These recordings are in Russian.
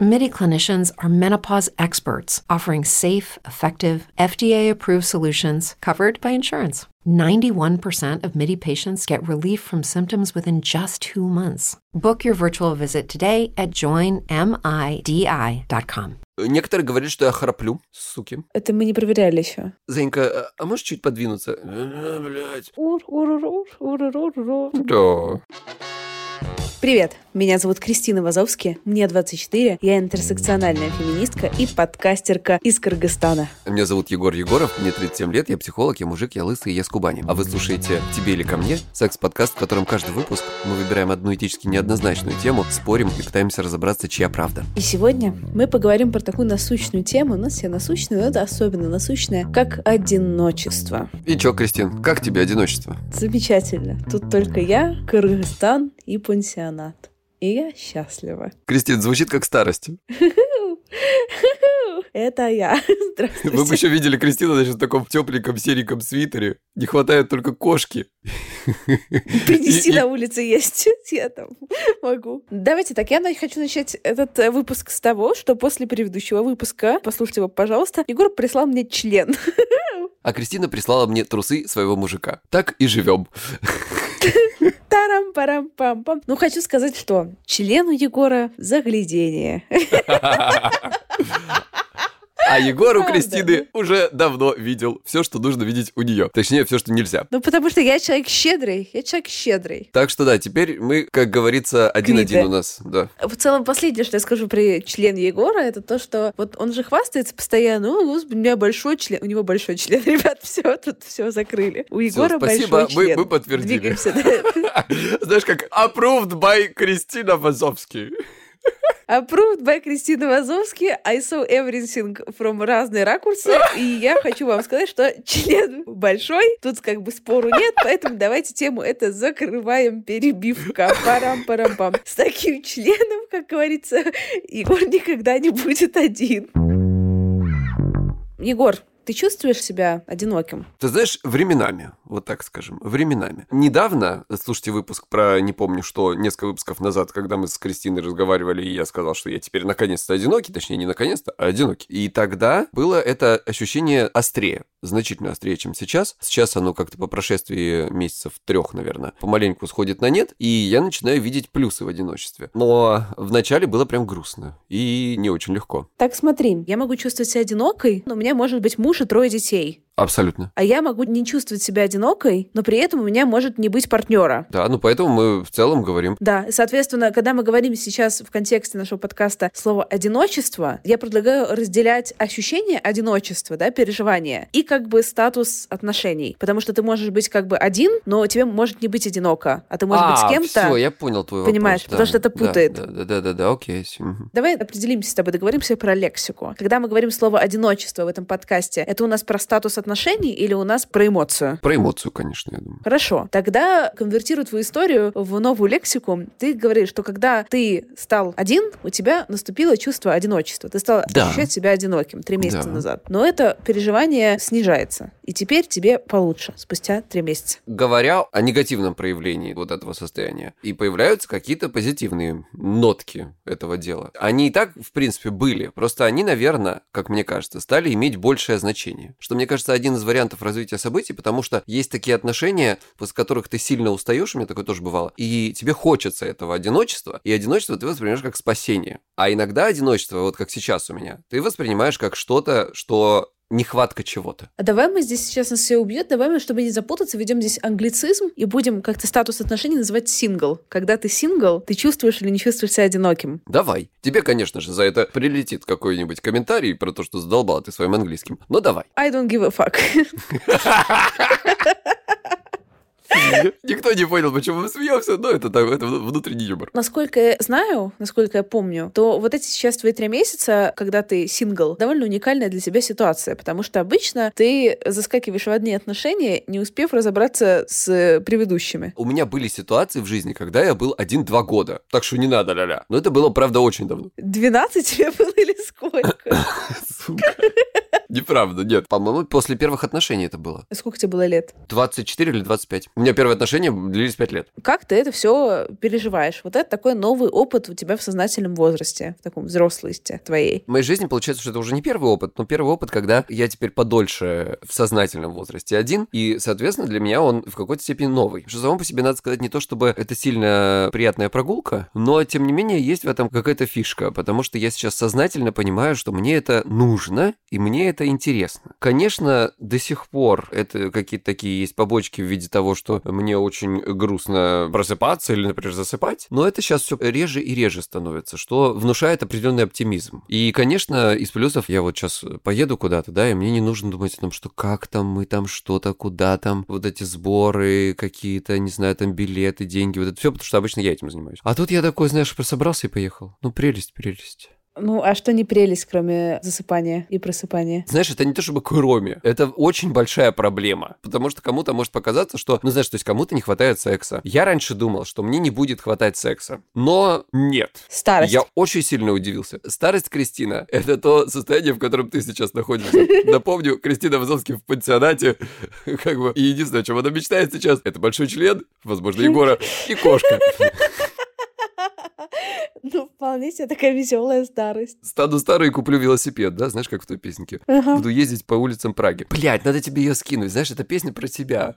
MIDI clinicians are menopause experts offering safe, effective, FDA approved solutions covered by insurance. 91% of MIDI patients get relief from symptoms within just two months. Book your virtual visit today at joinmidi.com. Некоторые говорят, что я храплю, суки. Это мы не проверяли еще. Зенька, а- а можешь чуть подвинуться? Э, Блядь. Ур, ур, ур, ур, ур, ур, ур, ур. Да. Привет, Меня зовут Кристина Вазовски, мне 24, я интерсекциональная феминистка и подкастерка из Кыргызстана. Меня зовут Егор Егоров, мне 37 лет, я психолог, я мужик, я лысый, я с Кубани. А вы слушаете «Тебе или ко мне» — секс-подкаст, в котором каждый выпуск мы выбираем одну этически неоднозначную тему, спорим и пытаемся разобраться, чья правда. И сегодня мы поговорим про такую насущную тему, у нас все насущную, но это особенно насущная, как одиночество. И чё, Кристин, как тебе одиночество? Замечательно. Тут только я, Кыргызстан и пансионат. И я счастлива. Кристин, звучит как старость. Это я. Здравствуйте. Вы бы еще видели Кристину, значит, в таком тепленьком сереньком свитере. Не хватает только кошки. Принести И- и- на улице есть. Я там могу. Давайте так, я хочу начать этот э, выпуск с того, что после предыдущего выпуска, послушайте его, пожалуйста, Егор прислал мне член. А Кристина прислала мне трусы своего мужика. Так и живем. Тарам парам пам пам Ну, хочу сказать, что член у Егора заглядение. А Егор у. Кристины уже давно видел все, что нужно видеть у нее. Точнее, все, что нельзя. Ну, потому что я человек щедрый. Я человек щедрый. Так что да, теперь мы, как говорится, один-один у нас. Да. В целом, последнее, что я скажу про член Егора, это то, что вот он же хвастается постоянно, у меня большой член, у него большой член, ребят, все, тут все закрыли. У Егора спасибо, большой мы- член. мы подтвердили. Двигаемся. Знаешь, как approved by Кристина Вазовский. Approved by Кристина Вазовски. I saw everything from разные ракурсы. И я хочу вам сказать, что член большой. Тут как бы спору нет, поэтому давайте тему это закрываем. Перебивка. Парам-парам-пам. С таким членом, как говорится, Егор никогда не будет один. Егор, ты чувствуешь себя одиноким? Ты знаешь, временами, вот так скажем, временами. Недавно, слушайте выпуск про, не помню что, несколько выпусков назад, когда мы с Кристиной разговаривали, и я сказал, что я теперь наконец-то одинокий, точнее, не наконец-то, а одинокий. И тогда было это ощущение острее, значительно острее, чем сейчас. Сейчас оно как-то по прошествии месяцев трех, наверное, помаленьку сходит на нет, и я начинаю видеть плюсы в одиночестве. Но вначале было прям грустно и не очень легко. Так смотри, я могу чувствовать себя одинокой, но у меня может быть муж и трое детей. Абсолютно. А я могу не чувствовать себя одинокой, но при этом у меня может не быть партнера. Да, ну поэтому мы в целом говорим Да, соответственно, когда мы говорим сейчас в контексте нашего подкаста слово «одиночество», я предлагаю разделять ощущение одиночества, да, переживания, и как бы статус отношений. Потому что ты можешь быть как бы один, но тебе может не быть одиноко, а ты можешь быть с Все, кем-то. я понял твой Понимаешь, вопрос. потому что это да, путает. Да, да, да, да, да, окей. Давай определимся с тобой, договоримся про лексику. Когда мы говорим слово «одиночество» в этом подкасте, это у нас про статус отношений или у нас про эмоцию? Про эмоцию, конечно, я думаю. Хорошо. Тогда конвертируй твою историю в новую лексику. Ты говоришь, что когда ты стал один, у тебя наступило чувство одиночества. Ты стал Да. ощущать себя одиноким три месяца Да. назад. Но это переживание снижается. И теперь тебе получше спустя три месяца. Говоря о негативном проявлении вот этого состояния, и появляются какие-то позитивные нотки этого дела. Они и так, в принципе, были. Просто они, наверное, как мне кажется, стали иметь большее значение. Что, мне кажется, один из вариантов развития событий, потому что есть такие отношения, после которых ты сильно устаешь, у меня такое тоже бывало, и тебе хочется этого одиночества, и одиночество ты воспринимаешь как спасение. А иногда одиночество, вот как сейчас у меня, ты воспринимаешь как что-то, что нехватка чего-то. А давай мы здесь сейчас нас все убьет, давай мы, чтобы не запутаться, ведем здесь англицизм и будем как-то статус отношений называть сингл. Когда ты сингл, ты чувствуешь или не чувствуешь себя одиноким. Давай. Тебе, конечно же, за это прилетит какой-нибудь комментарий про то, что задолбал ты своим английским. Но давай. I don't give a fuck. Никто не понял, почему мы смеемся, но это, это внутренний юмор. Насколько я знаю, насколько я помню, то вот эти сейчас твои три месяца, когда ты сингл, довольно уникальная для тебя ситуация, потому что обычно ты заскакиваешь в одни отношения, не успев разобраться с предыдущими. У меня были ситуации в жизни, когда я был один-два года. Так что не надо, ля-ля. Но это было, правда, очень давно. 12 тебе было или сколько? Правда, нет. По-моему, после первых отношений это было. Сколько тебе было лет? 24 или 25. У меня первые отношения длились 5 лет. Как ты это все переживаешь? Вот это такой новый опыт у тебя в сознательном возрасте, в таком взрослости твоей. В моей жизни получается, что это уже не первый опыт, но первый опыт, когда я теперь подольше в сознательном возрасте один, и, соответственно, для меня он в какой-то степени новый. Что само по себе, надо сказать, не то, чтобы это сильно приятная прогулка, но, тем не менее, есть в этом какая-то фишка, потому что я сейчас сознательно понимаю, что мне это нужно, и мне это интересно. Конечно, до сих пор это какие-то такие есть побочки в виде того, что мне очень грустно просыпаться или, например, засыпать, но это сейчас все реже и реже становится, что внушает определенный оптимизм. И, конечно, из плюсов я вот сейчас поеду куда-то, да, и мне не нужно думать о том, что как там мы там что-то, куда там, вот эти сборы какие-то, не знаю, там билеты, деньги, вот это все, потому что обычно я этим занимаюсь. А тут я такой, знаешь, собрался и поехал. Ну, прелесть, прелесть. Ну, а что не прелесть, кроме засыпания и просыпания? Знаешь, это не то чтобы кроме, это очень большая проблема, потому что кому-то может показаться, что, ну, знаешь, то есть кому-то не хватает секса. Я раньше думал, что мне не будет хватать секса, но нет. Старость. Я очень сильно удивился. Старость, Кристина, это то состояние, в котором ты сейчас находишься. Напомню, Кристина Вазовский в пансионате, как бы, и единственное, о чем она мечтает сейчас, это большой член, возможно, Егора, и кошка. Вполне себе такая веселая старость. Стану старый и куплю велосипед, да? Знаешь, как в той песенке? Ага. Буду ездить по улицам Праги. Блять, надо тебе ее скинуть. Знаешь, это песня про тебя.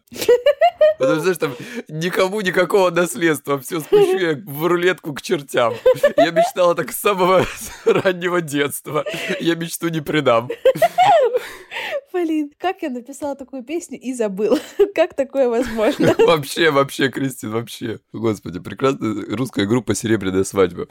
Потому что, знаешь, там никому никакого наследства. Все спущу я в рулетку к чертям. Я мечтала так с самого раннего детства. Я мечту не предам. Блин, как я написала такую песню и забыла. Как такое возможно? Вообще, вообще, Кристин, вообще. Господи, прекрасная русская группа «Серебряная свадьба».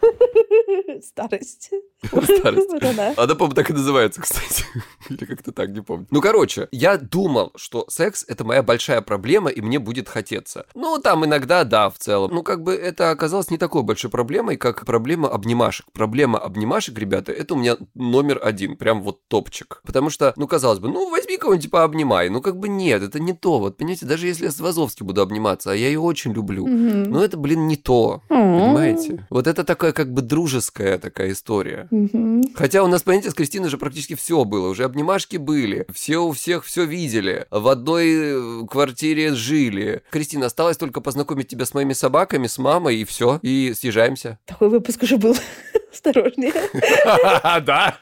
Старость. Старость. Она. По-моему, так и называется, кстати. Или как-то так, не помню. Ну, короче, я думал, что секс — это моя большая проблема, и мне будет хотеться. Ну, там иногда, да, в целом. Ну, как бы это оказалось не такой большой проблемой, как проблема обнимашек. Проблема обнимашек, ребята, это у меня номер один, прям вот топчик. Потому что, ну, казалось бы, ну, возьми кого-нибудь пообнимай. Ну, как бы нет, это не то. Вот, понимаете, даже если я с Вазовски буду обниматься, а я ее очень люблю, Мгм. ну, это, блин, не то. Понимаете? Вот это такая как бы дружеская такая история. Мгм. Хотя у нас, понимаете, с Кристиной же практически все было. Уже обнимашки были. Все у всех все видели. В одной э, квартире жили. Кристина, осталось только познакомить тебя с моими собаками, с мамой, и все. И съезжаемся. Такой выпуск уже был. Осторожнее. Да.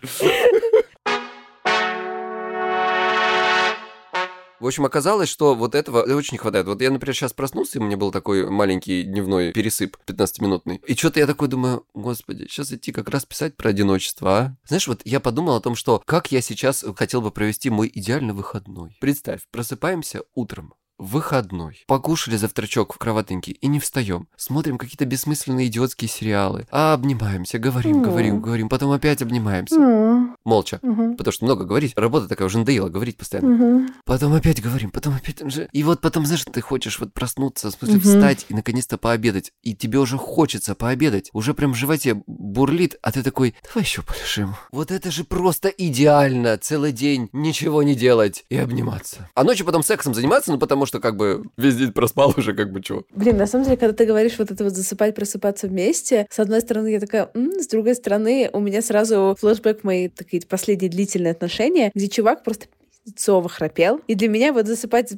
В общем, оказалось, что вот этого очень не хватает. Вот я, например, сейчас проснулся, и у меня был такой маленький дневной пересып 15-минутный. И что-то я такой думаю, господи, сейчас идти как раз писать про одиночество, а? Знаешь, вот я подумал о том, что как я сейчас хотел бы провести мой идеальный выходной. Представь, просыпаемся утром. Выходной. Покушали завтрачок в кроватеньке и не встаем. Смотрим какие-то бессмысленные идиотские сериалы. А обнимаемся, говорим, М. говорим, говорим, потом опять обнимаемся. М. Молча. Мгм. Потому что много говорить. Работа такая уже надоела говорить постоянно. Мгм. Потом опять говорим, потом опять же. И вот потом, знаешь, ты хочешь вот проснуться, в смысле Мгм. встать и наконец-то пообедать. И тебе уже хочется пообедать. Уже прям в животе бурлит, а ты такой, давай еще полежим. Вот это же просто идеально. Целый день ничего не делать и обниматься. А ночью потом сексом заниматься, ну потому что как бы весь день проспал уже как бы чего. Блин, на самом деле, когда ты говоришь вот это вот засыпать, просыпаться вместе, с одной стороны, я такая, «М», с другой стороны, у меня сразу флешбэк мои такие последние длительные отношения, где чувак просто пиздецово храпел. И для меня вот засыпать и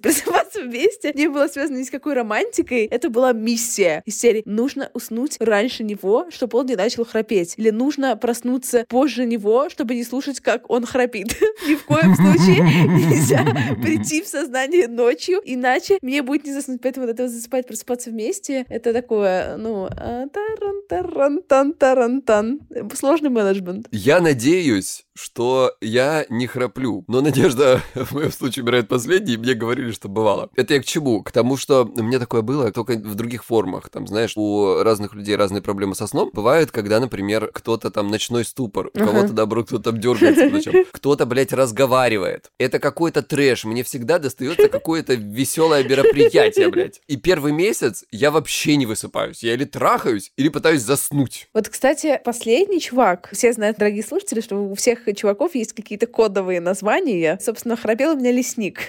просыпаться вместе не было связано ни с какой романтикой. Это была миссия из серии. Нужно уснуть раньше него, чтобы он не начал храпеть. Или нужно проснуться позже него, чтобы не слушать, как он храпит. Ни в коем случае нельзя прийти в сознание ночью, иначе мне будет не заснуть. Поэтому вот это вот засыпать, просыпаться вместе, это такое, ну, а, таран-таран-тан-таран-тан. Сложный менеджмент. Я надеюсь, что я не храплю. Но надежда в моем случае умирает последней, мне говорили, что бывало. Это я к чему? К тому, что у меня такое было, только в других формах. Там, знаешь, у разных людей разные проблемы со сном. Бывает, когда, например, кто-то там ночной ступор, у кого-то, наоборот, кто-то там дергается. Кто-то, блядь, разговаривает. Это какой-то трэш. Мне всегда достается какое-то веселое мероприятие, блядь. И первый месяц я вообще не высыпаюсь. Я или трахаюсь, или пытаюсь заснуть. Вот, кстати, последний чувак, все знают, дорогие слушатели, что у всех чуваков есть какие-то кодовые названия. Собственно, храпел у меня лесник.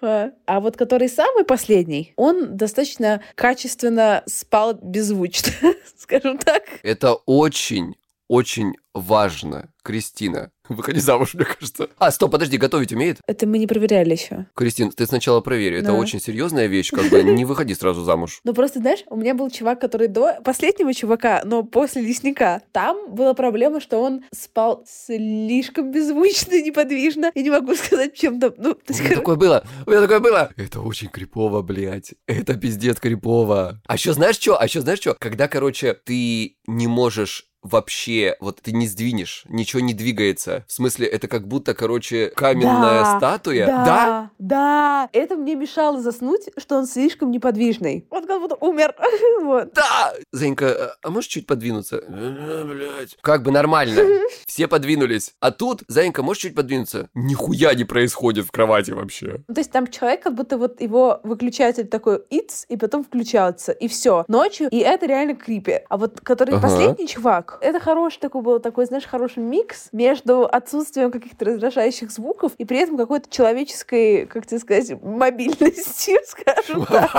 А вот который самый последний, он достаточно качественно спал беззвучно, скажем так. Это очень, очень важно, Кристина. Выходи замуж, мне кажется. А, стоп, подожди, готовить умеет? Это мы не проверяли еще. Кристин, ты сначала проверь. Это Да. очень серьезная вещь, как бы не выходи сразу замуж. Ну просто, знаешь, у меня был чувак, который до последнего чувака, но после лесника, там была проблема, что он спал слишком беззвучно, неподвижно. Я не могу сказать, чем там. Ну, У меня такое было, у меня такое было. Это очень крипово, блядь. Это пиздец крипово. А еще знаешь что? А еще знаешь что? Когда, короче, ты не можешь вообще, вот ты не сдвинешь, ничего не двигается. В смысле, это как будто, короче, каменная Да, статуя. Да, да, это мне мешало заснуть, что он слишком неподвижный. Он как будто умер. Вот. Да! Зенька, а можешь чуть подвинуться? Блять. Как бы нормально. Все подвинулись. А тут, Зенька, можешь чуть подвинуться? Нихуя не происходит в кровати вообще. Ну, То есть там человек, как будто вот его выключатель такой its, и потом включается, и все. Ночью, и это реально крипи. А вот который Ага. последний чувак, это хороший такой был, такой, знаешь, хороший микс между отсутствием каких-то раздражающих звуков и при этом какой-то человеческой, как тебе сказать, мобильностью, скажем так.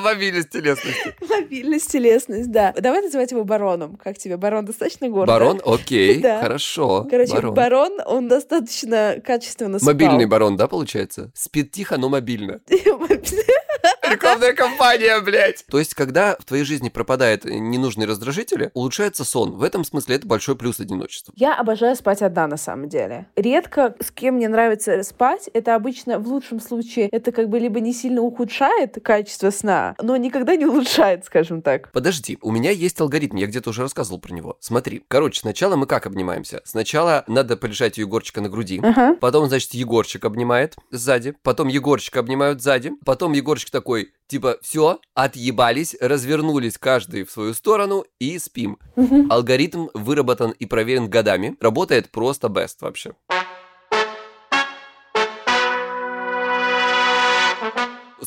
Мобильность телесности. Мобильность, телесность, да. Давай называть его бароном. Как тебе? Барон достаточно гордо? Барон, окей, хорошо. Короче, барон. барон. он достаточно качественно спал. Мобильный барон, да, получается? Спит тихо, но мобильно. Рекламная кампания, блядь. То есть, когда в твоей жизни пропадают ненужные раздражители, улучшается сон. В этом смысле это большой плюс одиночества. Я обожаю спать одна, на самом деле. Редко с кем мне нравится спать. Это обычно, в лучшем случае, это как бы либо не сильно ухудшает качество сна, но никогда не улучшает, скажем так. Подожди, у меня есть алгоритм, я где-то уже рассказывал про него. Смотри, короче, сначала мы как обнимаемся? Сначала надо полежать у Егорчика на груди, Ага. потом, значит, Егорчик обнимает сзади, потом Егорчика обнимают сзади, потом Егорчик такой, типа, все, отъебались, развернулись каждый в свою сторону и спим. Алгоритм выработан и проверен годами, работает просто best вообще.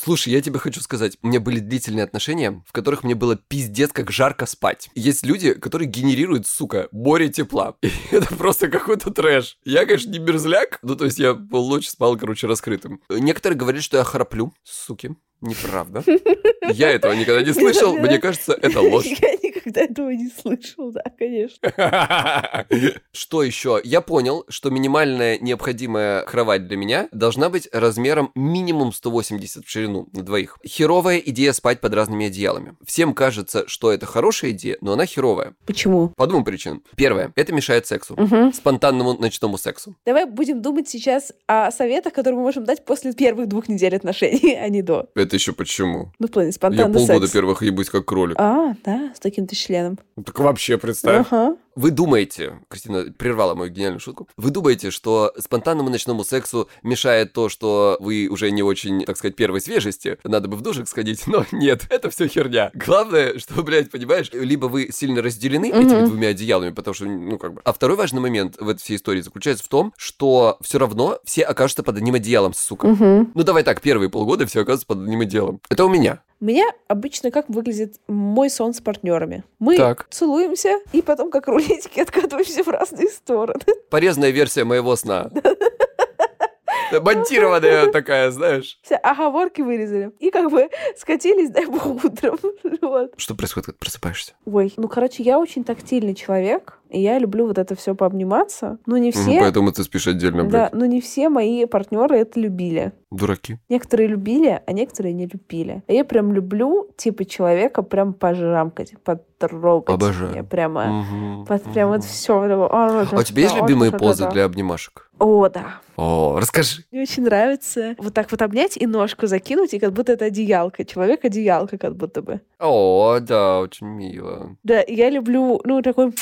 Слушай, я тебе хочу сказать, у меня были длительные отношения, в которых мне было пиздец как жарко спать. Есть люди, которые генерируют, сука, море тепла. И это просто какой-то трэш. Я, конечно, не мерзляк, ну то есть я полночи спал, короче, раскрытым. Некоторые говорят, что я храплю, суки. Неправда. Я этого никогда не слышал, мне кажется, это ложь. Я никогда этого не слышал, да, конечно. Что еще? Я понял, что минимальная необходимая кровать для меня должна быть размером минимум 180 в ширину на двоих. Херовая идея спать под разными одеялами. Всем кажется, что это хорошая идея, но она херовая. Почему? По двум причинам. Первое, это мешает сексу. Мгм. Спонтанному ночному сексу. Давай будем думать сейчас о советах, которые мы можем дать после первых двух недель отношений, а не до. Это еще почему? Ну, в плане Я спонтанный полгода секс. первых ебусь как кролик. А, да, с таким-то членом. Ну, Так вообще представь. Ага. Вы думаете, Кристина прервала мою гениальную шутку, вы думаете, что спонтанному ночному сексу мешает то, что вы уже не очень, так сказать, первой свежести, надо бы в душик сходить, но нет, это все херня. Главное, что, блядь, понимаешь, либо вы сильно разделены этими Мгм. двумя одеялами, потому что, ну, как бы... А второй важный момент в этой всей истории заключается в том, что все равно все окажутся под одним одеялом, сука. Мгм. Ну, давай так, первые полгода все оказываются под одним одеялом. Это у меня. У меня обычно как выглядит мой сон с партнерами. Мы Так. целуемся и потом как рулетики откатываемся в разные стороны. Порезанная версия моего сна. Монтированная такая, знаешь. Все оговорки вырезали. И как бы скатились, дай бог, утром. Вот. Что происходит, когда просыпаешься? Ой, ну, короче, я очень тактильный человек, и я люблю вот это все пообниматься. Но не все... Поэтому ты спишь отдельно, Да, блядь. но не все мои партнеры это любили. Дураки. Некоторые любили, а некоторые не любили. А я прям люблю, типа, человека прям пожрамкать, потрогать. Обожаю. Я прямо... Мгм, Вот прям вот мгм. все. А у тебя есть любимые позы для обнимашек? О, да. О, расскажи. Мне очень нравится вот так вот обнять и ножку закинуть, и как будто это одеялка. Человек-одеялка как будто бы. О, да, очень мило. Да, я люблю, ну, такой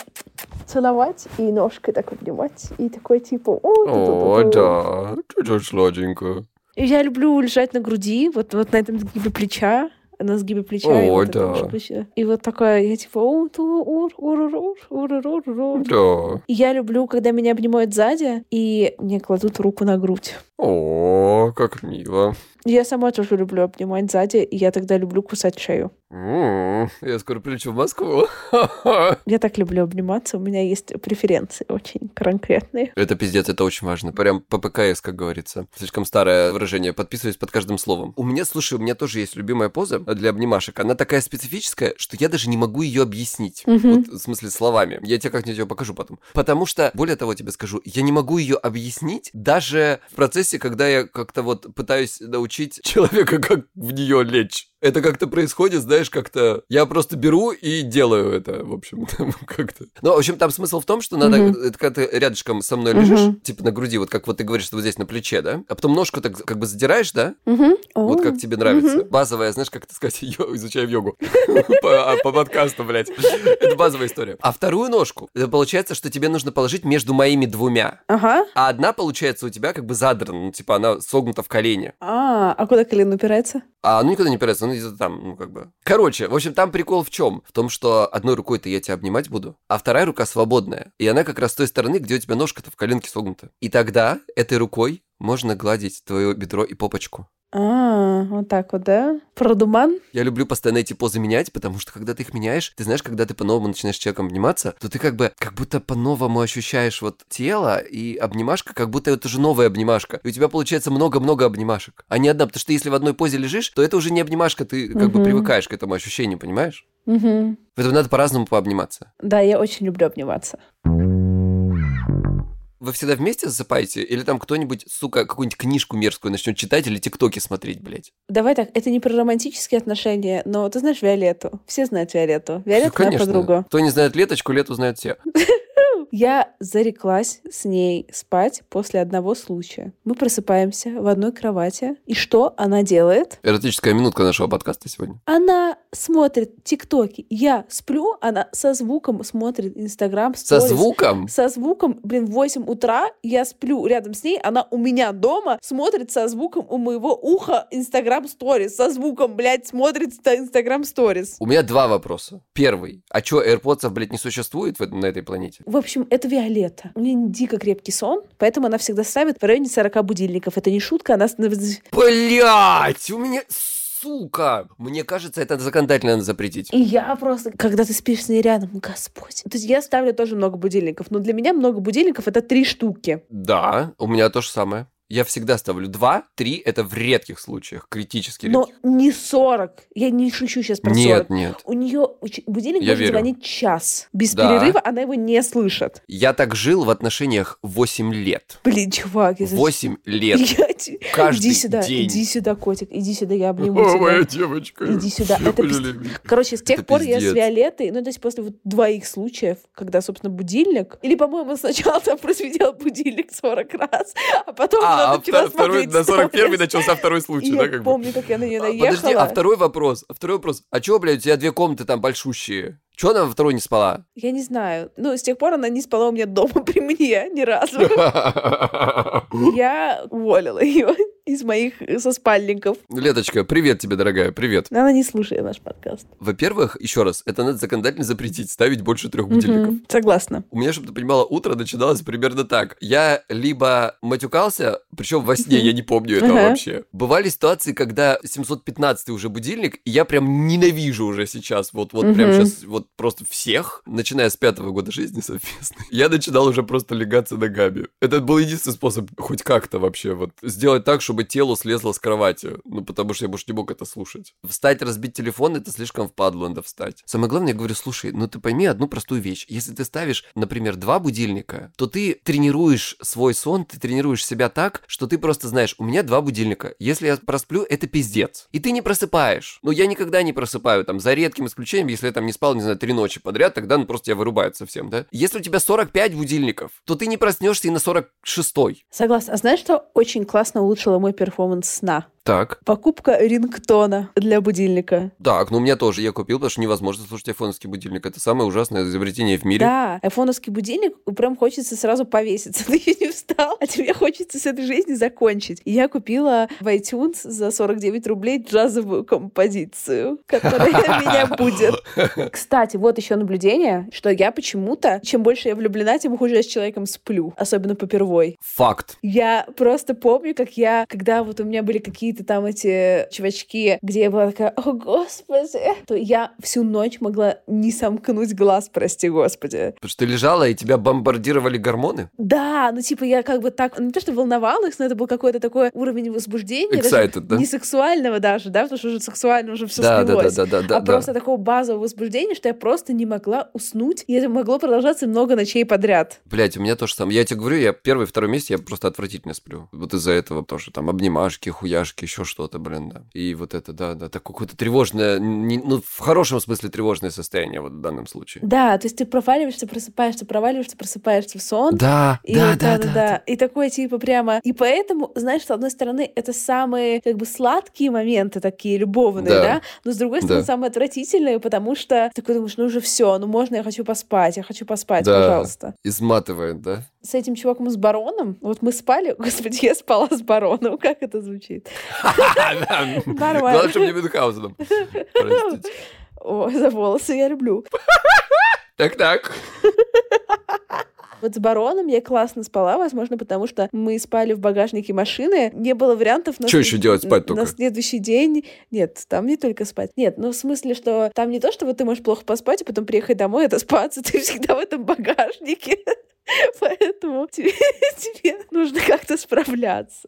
целовать и ножкой так обнимать. И такой типа... О, О, ту-ту-ту-ту». да, чуть-чуть сладенько. И я люблю лежать на груди, вот, вот на этом сгибе плеча, на сгибе плеча. О, э, и вот да. Это, плеча. И вот такое, я типа, ур ур ур ур ур ур ур Да. И я люблю, когда меня обнимают сзади, и мне кладут руку на грудь. О, как мило. Я сама тоже люблю обнимать сзади, и я тогда люблю кусать шею. М, Я скоро прилечу в Москву. Я так люблю обниматься, у меня есть преференции очень конкретные. Это пиздец, это очень важно. Прям ППКС, как говорится. Слишком старое выражение. Подписываюсь под каждым словом. У меня, слушай, у меня тоже есть любимая поза для обнимашек. Она такая специфическая, что я даже не могу ее объяснить. Вот, в смысле, словами. Я тебе как-нибудь ее покажу потом. Потому что, более того, тебе скажу, я не могу ее объяснить даже в процессе, когда я как-то вот пытаюсь научить человека, как в нее лечь. Это как-то происходит, знаешь, как-то... Я просто беру и делаю это, в общем, как-то. Ну, в общем, там смысл в том, что надо... Мгм. Это когда ты рядышком со мной лежишь, Мгм. типа на груди, вот как вот ты говоришь, что вот здесь на плече, да? А потом ножку так как бы задираешь, да? Мгм. Вот как тебе нравится. Базовая, знаешь, как это сказать, йо- изучаем йогу. По а, по подкасту, блядь. Это базовая история. А вторую ножку, это получается, что тебе нужно положить между моими двумя. Ага. А одна, получается, у тебя как бы задрана, ну, типа она согнута в колене. А, а куда колено упирается? А оно никуда не опирается, оно где-то там, ну, как бы. Короче, в общем, там прикол в чем? В том, что одной рукой-то я тебя обнимать буду, а вторая рука свободная. И она как раз с той стороны, где у тебя ножка-то в коленке согнута. И тогда этой рукой можно гладить твое бедро и попочку. А, вот так вот, да? Продуман? Я люблю постоянно эти позы менять, потому что когда ты их меняешь, ты знаешь, когда ты по-новому начинаешь человеком обниматься, то ты как бы, как будто по-новому ощущаешь вот тело, и обнимашка, как будто это уже новая обнимашка. И у тебя получается много-много обнимашек, а не одна, потому что если в одной позе лежишь, то это уже не обнимашка, ты как бы Мгм. привыкаешь к этому ощущению, понимаешь? Мгм. Поэтому надо по-разному пообниматься. Да, я очень люблю обниматься. Вы всегда вместе засыпаете? Или там кто-нибудь, сука, какую-нибудь книжку мерзкую начнет читать или тиктоки смотреть, блядь? Давай так, это не про романтические отношения, но ты знаешь Виолетту. Все знают Виолетту. Виолетта моя подруга. Кто не знает леточку, лету знают все. Я зареклась с ней спать после одного случая. Мы просыпаемся в одной кровати. И что она делает? Эротическая минутка нашего подкаста сегодня. Она смотрит тиктоки. Я сплю, она со звуком смотрит Инстаграм. Со звуком? Со звуком, блин, в 8 утра я сплю рядом с ней, она у меня дома смотрит со звуком у моего уха Инстаграм сторис. Со звуком, блядь, смотрит Инстаграм сторис. У меня два вопроса. Первый. А чё, AirPods, блядь, не существует в на этой планете? В общем, это Виолетта. У нее дико крепкий сон, поэтому она всегда ставит в районе 40 будильников. Это не шутка, она... Блять, у меня... Сука! Мне кажется, это законодательно надо запретить. И я просто, когда ты спишь с ней рядом, Господь. То есть я ставлю тоже много будильников, но для меня много будильников — это три штуки. Да, у меня то же самое. Я всегда ставлю два, три, это в редких случаях, критически Но редких. не 40. Я не шучу сейчас про 40. Нет, нет. У нее будильник Я может верю. звонить час. Без Да. перерыва она его не слышит. Я так жил в отношениях 8 лет. Блин, чувак, я за- 8 лет. Я Каждый иди сюда, день. иди сюда, котик, иди сюда, я обниму тебя. девочка. Иди сюда. Это пиз-. Короче, с тех Это пор я с пиздец. Виолеттой, ну, то есть после вот двоих случаев, когда, собственно, будильник, или, по-моему, сначала там просветил будильник 40 раз, а потом А, а начала втор- второй, на 41 сторис. начался второй случай, да, как бы? помню, как я на нее А, наехала. Подожди, а второй вопрос, а второй вопрос, а чё, блядь, у тебя две комнаты там большущие? Чё она во второй не спала? Я не знаю. Ну, с тех пор она не спала у меня дома при мне ни разу. Я уволила ее из моих э, соспальников. Леточка, привет тебе, дорогая, привет. Она не слушает наш подкаст. Во-первых, еще раз, это надо законодательно запретить, ставить больше трех будильников. Мгм, Согласна. У меня, чтобы ты понимала, утро начиналось примерно так. Я либо матюкался, причем во сне, я не помню этого Ага. вообще. Бывали ситуации, когда 715 уже будильник, и я прям ненавижу уже сейчас, вот, вот прям сейчас, вот просто всех, начиная с пятого года жизни совместной, я начинал уже просто легаться ногами. Это был единственный способ хоть как-то вообще вот сделать так, чтобы тело слезло с кровати. Ну, потому что я больше не мог это слушать. Встать, разбить телефон, это слишком впадло надо встать. Самое главное, я говорю, слушай, ну ты пойми одну простую вещь. Если ты ставишь, например, два будильника, то ты тренируешь свой сон, ты тренируешь себя так, что ты просто знаешь, у меня два будильника. Если я просплю, это пиздец. И ты не просыпаешь. Ну, я никогда не просыпаю, там, за редким исключением, если я там не спал, не знаю, три ночи подряд, тогда ну, просто тебя вырубают совсем, да? Если у тебя 45 будильников, то ты не проснешься и на 46-й. Согласна. А знаешь, что очень классно улучшило мой перформанс сна? Так. Покупка рингтона для будильника. Так, ну у меня тоже я купил, потому что невозможно слушать айфоновский будильник. Это самое ужасное изобретение в мире. Да, айфоновский будильник, прям хочется сразу повеситься. Ты еще не встал, а тебе хочется с этой жизни закончить. И я купила в iTunes за 49 рублей джазовую композицию, которая меня будет. Кстати, вот еще наблюдение, что я почему-то, чем больше я влюблена, тем хуже я с человеком сплю, особенно попервой. Факт. Я просто помню, как я, когда вот у меня были какие-то там эти чувачки, где я была такая, о господи, то я всю ночь могла не сомкнуть глаз, прости господи. Потому что ты лежала, и тебя бомбардировали гормоны? Да, ну типа я как бы так, не то что волновалась, но это был какой-то такой уровень возбуждения, Excited, да? не сексуального даже, да, потому что уже сексуально уже все Да, да, слилось. да, да, да, а да. просто такого базового возбуждения, что я просто не могла уснуть, и это могло продолжаться много ночей подряд. Блять, у меня тоже самое. Я тебе говорю, я первый, второй месяц я просто отвратительно сплю. Вот из-за этого тоже там обнимашки, хуяшки, еще что-то, блин, да. И вот это, да, да, так какое-то тревожное, не- ну, в хорошем смысле тревожное состояние вот в данном случае. Да, то есть ты проваливаешься, просыпаешься, проваливаешься, просыпаешься в сон. Да, И да, да, это, да, да. И такое типа прямо... И поэтому, знаешь, с одной стороны, это самые как бы сладкие моменты такие, любовные, Да. да? Но с другой стороны, Да. самые отвратительные, потому что такой думаешь, ну уже все, ну можно, я хочу поспать, я хочу поспать, Да. пожалуйста. Изматывает, да? С этим чуваком с бароном, вот мы спали, господи, я спала с бароном, как это звучит? Главное, чтобы не Мюнхгаузеном. Простите. Ой, за волосы я люблю. Так-так. Вот с бароном я классно спала, возможно, потому что мы спали в багажнике машины. Не было вариантов след- ещё делать, спать только? На следующий день. Нет, там не только спать. Нет, ну в смысле, что там не то, что вот ты можешь плохо поспать, а потом приехать домой, это спаться. Ты всегда в этом багажнике. Поэтому тебе, тебе нужно как-то справляться.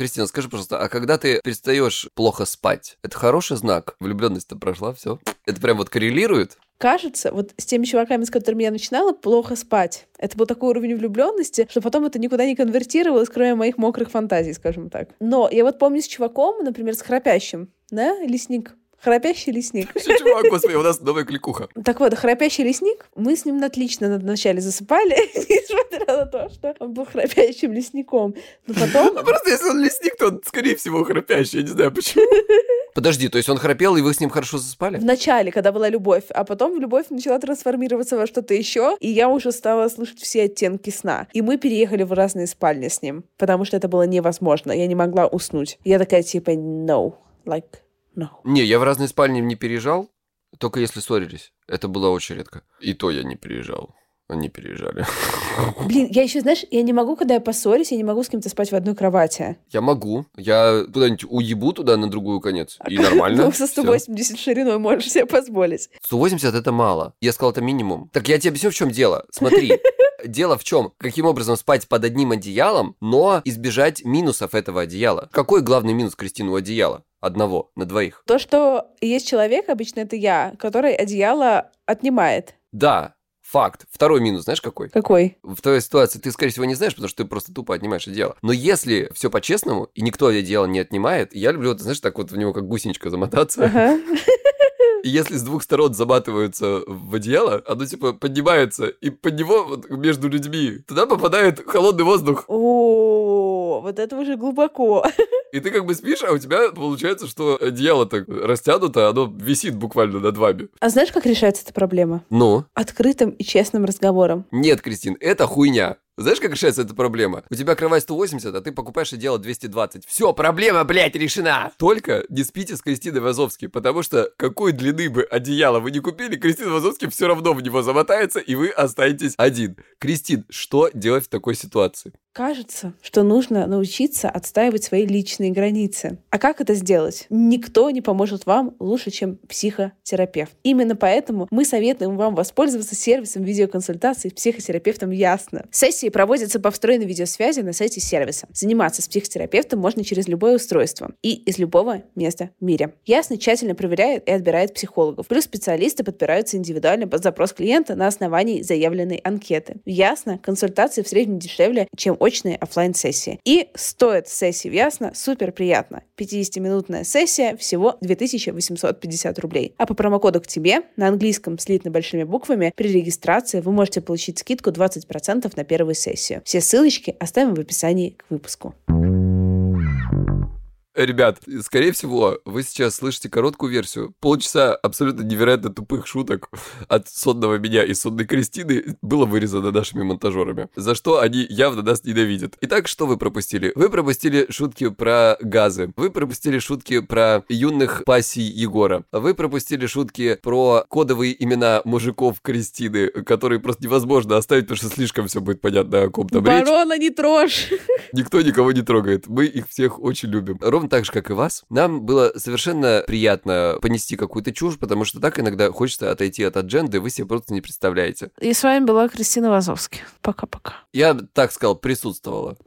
Кристина, скажи, пожалуйста, а когда ты перестаешь плохо спать, это хороший знак? Влюбленность-то прошла, все. Это прям вот коррелирует? Кажется, вот с теми чуваками, с которыми я начинала, плохо спать. Это был такой уровень влюбленности, что потом это никуда не конвертировалось, кроме моих мокрых фантазий, скажем так. Но я вот помню с чуваком, например, с храпящим, да, лесник, храпящий лесник. Что, чувак, господи, у нас новая кликуха. Так вот, храпящий лесник, мы с ним отлично вначале засыпали, несмотря на то, что он был храпящим лесником. Но потом... Ну, просто если он лесник, то он, скорее всего, храпящий, я не знаю почему. Подожди, то есть он храпел, и вы с ним хорошо заспали? В начале, когда была любовь, а потом любовь начала трансформироваться во что-то еще, и я уже стала слышать все оттенки сна. И мы переехали в разные спальни с ним, потому что это было невозможно. Я не могла уснуть. Я такая типа no, like no. Не, я в разные спальни не переезжал, только если ссорились. Это было очень редко. И то я не переезжал. Они переезжали. Блин, я еще, знаешь, я не могу, когда я поссорюсь, я не могу с кем-то спать в одной кровати. Я могу. Я куда-нибудь уебу туда на другую конец. И нормально. Ну, со Всё. 180 шириной можешь себе позволить. 180 это мало. Я сказал, это минимум. Так я тебе объясню, в чем дело. Смотри. Дело в чем? Каким образом спать под одним одеялом, но избежать минусов этого одеяла? Какой главный минус, Кристина, у одеяла? Одного на двоих. То, что есть человек, обычно это я, который одеяло отнимает. Да, факт. Второй минус, знаешь какой? Какой? В твоей ситуации ты, скорее всего, не знаешь, потому что ты просто тупо отнимаешь одеяло. Но если все по-честному, и никто одеяло не отнимает, я люблю, вот, знаешь, так вот в него как гусеничка замотаться. Ага. И если с двух сторон заматываются в одеяло, оно типа поднимается, и под него вот между людьми туда попадает холодный воздух. О, вот это уже глубоко. И ты как бы спишь, а у тебя получается, что одеяло так растянуто, оно висит буквально над вами. А знаешь, как решается эта проблема? Ну? Открытым и честным разговором. Нет, Кристин, это хуйня. Знаешь, как решается эта проблема? У тебя кровать 180, а ты покупаешь одеяло 220. Все, проблема, блядь, решена. Только не спите с Кристиной Вазовски, потому что какой длины бы одеяло вы не купили, Кристина Вазовски все равно в него замотается, и вы останетесь один. Кристин, что делать в такой ситуации? Кажется, что нужно научиться отстаивать свои личные границы. А как это сделать? Никто не поможет вам лучше, чем психотерапевт. Именно поэтому мы советуем вам воспользоваться сервисом видеоконсультаций с психотерапевтом Ясно. Сессии проводятся по встроенной видеосвязи на сайте сервиса. Заниматься с психотерапевтом можно через любое устройство и из любого места в мире. Ясно тщательно проверяет и отбирает психологов. Плюс специалисты подбираются индивидуально под запрос клиента на основании заявленной анкеты. Ясно, консультации в среднем дешевле, чем очные оффлайн сессии И стоит сессии в Ясно супер приятно. 50-минутная сессия всего 2850 рублей. А по промокоду к тебе на английском слитно большими буквами при регистрации вы можете получить скидку 20% на первый первую сессию. Все ссылочки оставим в описании к выпуску. Ребят, скорее всего, вы сейчас слышите короткую версию. Полчаса абсолютно невероятно тупых шуток от сонного меня и сонной Кристины было вырезано нашими монтажерами, за что они явно нас ненавидят. Итак, что вы пропустили? Вы пропустили шутки про газы, вы пропустили шутки про юных пассий Егора, вы пропустили шутки про кодовые имена мужиков Кристины, которые просто невозможно оставить, потому что слишком все будет понятно, о ком там речь. Барона не трожь! Никто никого не трогает. Мы их всех очень любим. Ровно так же, как и вас. Нам было совершенно приятно понести какую-то чушь, потому что так иногда хочется отойти от адженды, вы себе просто не представляете. И с вами была Кристина Вазовски. Пока-пока. Я так сказал, присутствовала.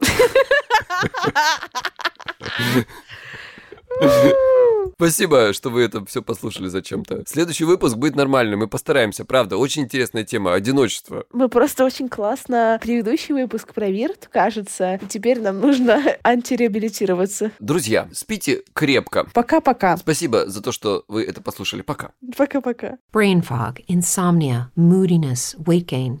Спасибо, что вы это все послушали зачем-то. Следующий выпуск будет нормальный, мы постараемся, правда. Очень интересная тема, одиночество. Мы просто очень классно предыдущий выпуск про Вирт, кажется. Теперь нам нужно антиреабилитироваться. Друзья, спите крепко. Пока-пока. Спасибо за то, что вы это послушали. Пока. Пока-пока. Brain fog, insomnia, moodiness, weight gain.